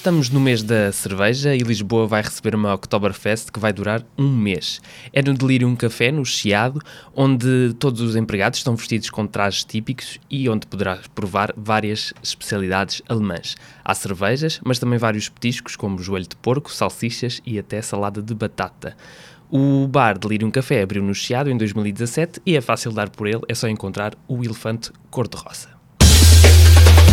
Estamos no mês da cerveja e Lisboa vai receber uma Oktoberfest que vai durar um mês. É no Delirium Café, no Chiado, onde todos os empregados estão vestidos com trajes típicos e onde poderás provar várias especialidades alemãs. Há cervejas, mas também vários petiscos como joelho de porco, salsichas e até salada de batata. O bar Delirium Café abriu no Chiado em 2017 e é fácil dar por ele, é só encontrar o elefante cor-de-rosa.